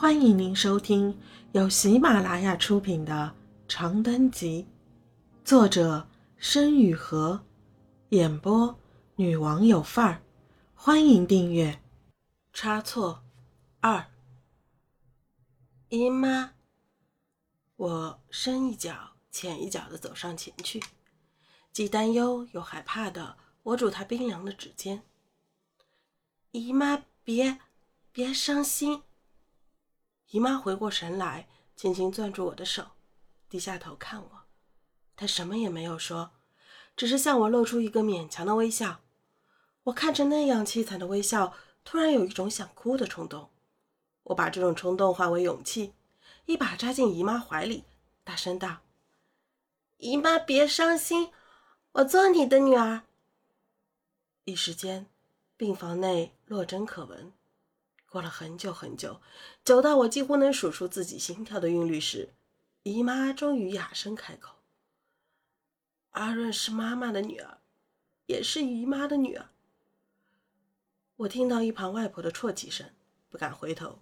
欢迎您收听由喜马拉雅出品的《长灯集》，作者申雨禾，演播女王有范儿。欢迎订阅。差错二，姨妈，我深一脚浅一脚的走上前去，既担忧又害怕的握住她冰凉的指尖。姨妈，别，别伤心。姨妈回过神来，轻轻攥住我的手，低下头看我。她什么也没有说，只是向我露出一个勉强的微笑。我看着那样凄惨的微笑，突然有一种想哭的冲动。我把这种冲动化为勇气，一把扎进姨妈怀里，大声道：“姨妈，别伤心，我做你的女儿。”一时间，病房内落针可闻。过了很久很久，久到我几乎能数出自己心跳的韵律时，姨妈终于哑声开口：“阿润是妈妈的女儿，也是姨妈的女儿。”我听到一旁外婆的啜泣声，不敢回头，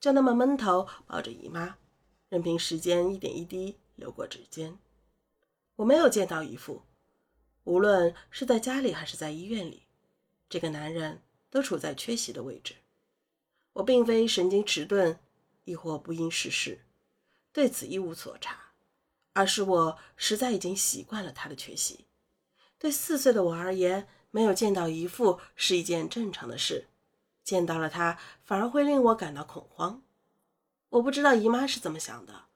就那么闷头抱着姨妈，任凭时间一点一滴流过指尖。我没有见到姨父，无论是在家里还是在医院里，这个男人都处在缺席的位置。我并非神经迟钝，亦或不谙世事，对此一无所察，而是我实在已经习惯了他的缺席。对四岁的我而言，没有见到姨父是一件正常的事，见到了他反而会令我感到恐慌。我不知道姨妈是怎么想的，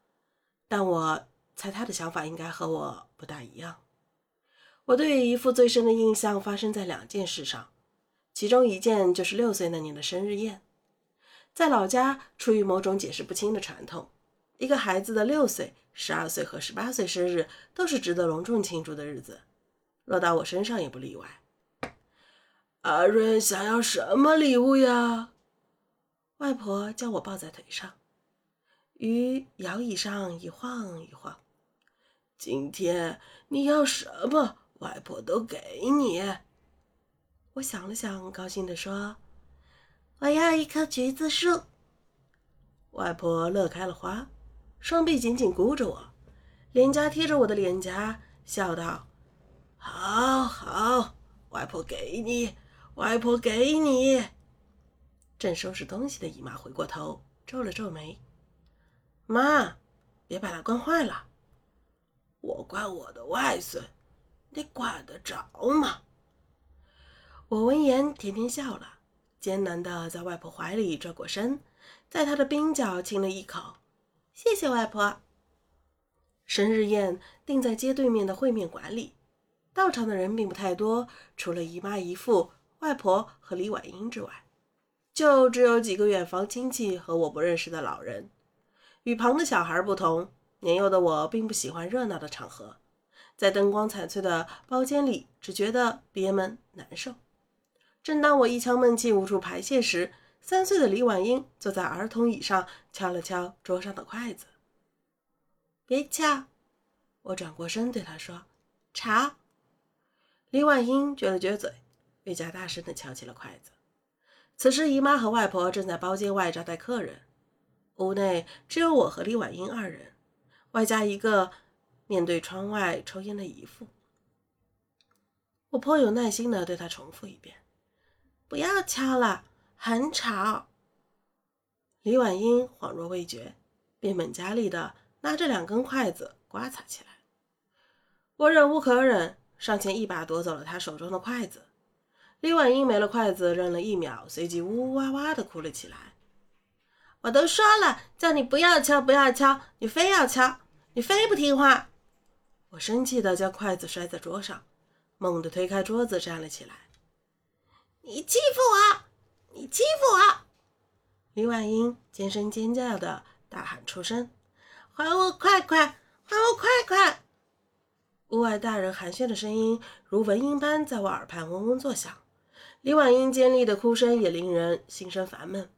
但我猜她的想法应该和我不大一样。我对于姨父最深的印象发生在两件事上，其中一件就是六岁那年的生日宴。在老家，出于某种解释不清的传统，一个孩子的六岁、十二岁和十八岁生日都是值得隆重庆祝的日子，落到我身上也不例外。阿润想要什么礼物呀？外婆将我抱在腿上，于摇椅上一晃一晃。今天你要什么，外婆都给你。我想了想，高兴地说。我要一棵橘子树。外婆乐开了花，双臂紧紧箍着我，脸颊贴着我的脸颊，笑道：“好好，外婆给你，外婆给你。”正收拾东西的姨妈回过头，皱了皱眉：“妈，别把它惯坏了。我惯我的外孙，你管得着吗？”我闻言甜甜笑了。艰难地在外婆怀里转过身，在她的鬓角亲了一口，谢谢外婆。生日宴定在街对面的会面馆里，到场的人并不太多，除了姨妈、姨父、外婆和李婉英之外，就只有几个远房亲戚和我不认识的老人。与旁的小孩不同，年幼的我并不喜欢热闹的场合，在灯光惨翠的包间里，只觉得憋闷难受。正当我一腔闷气无处排泄时，三岁的李婉英坐在儿童椅上，敲了敲桌上的筷子。别敲！我转过身对他说：“吵！”李婉英撅了撅嘴，越加大声地敲起了筷子。此时，姨妈和外婆正在包间外招待客人，屋内只有我和李婉英二人，外加一个面对窗外抽烟的姨父。我颇有耐心地对她重复一遍。不要敲了，很吵。李婉英恍若未觉，变本加厉的拿着两根筷子刮擦起来。我忍无可忍，上前一把夺走了她手中的筷子。李婉英没了筷子，愣了一秒，随即呜呜哇哇的哭了起来。我都说了，叫你不要敲，不要敲，你非要敲，你非不听话。我生气的将筷子摔在桌上，猛地推开桌子，站了起来。你欺负我！你欺负我！李婉英尖声尖叫的大喊出声：“还我快快！还我快快！”屋外大人寒暄的声音如蚊蝇般在我耳畔嗡嗡作响，李婉英尖利的哭声也令人心生烦闷。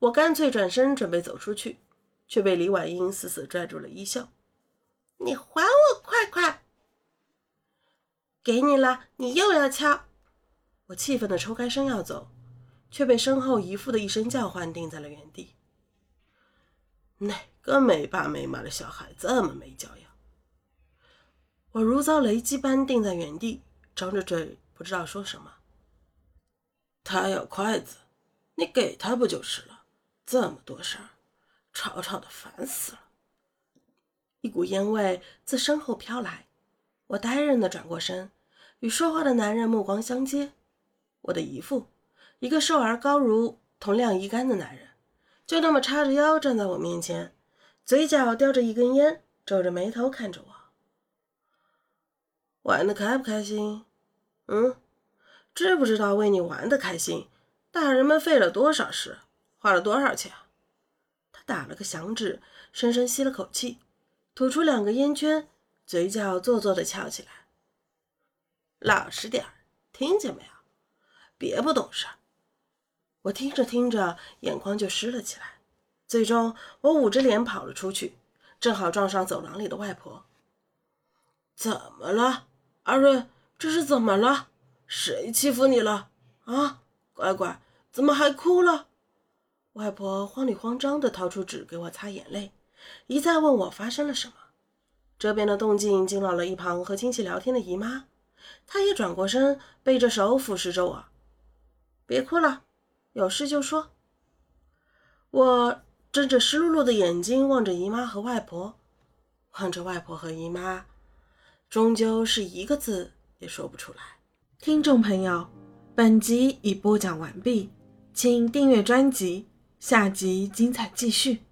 我干脆转身准备走出去，却被李婉英死死拽住了衣袖：“你还我快快！给你了，你又要敲！”我气愤地抽开身要走，却被身后姨父的一声叫唤定在了原地。哪个没爸没妈的小孩这么没教养？我如遭雷击般定在原地，张着嘴，不知道说什么。他要筷子，你给他不就是了？这么多事儿，吵吵的烦死了。一股烟味自身后飘来，我呆愣的转过身，与说话的男人目光相接。我的姨父，一个瘦而高如铜亮衣杆的男人，就那么叉着腰站在我面前，嘴角叼着一根烟，皱着眉头看着我。玩的开不开心？嗯，知不知道为你玩的开心，大人们费了多少事，花了多少钱？他打了个响指，深深吸了口气，吐出两个烟圈，嘴角做作的翘起来。老实点儿，听见没有？别不懂事儿。我听着听着，眼眶就湿了起来。最终，我捂着脸跑了出去，正好撞上走廊里的外婆。怎么了？阿瑞，这是怎么了？谁欺负你了？啊，乖乖，怎么还哭了？外婆慌里慌张地掏出纸给我擦眼泪，一再问我发生了什么。这边的动静惊扰了一旁和亲戚聊天的姨妈，她也转过身，背着手俯视着我。别哭了，有事就说。我睁着湿漉漉的眼睛望着姨妈和外婆，望着外婆和姨妈。终究是一个字也说不出来。听众朋友，本集已播讲完毕，请订阅专辑，下集精彩继续。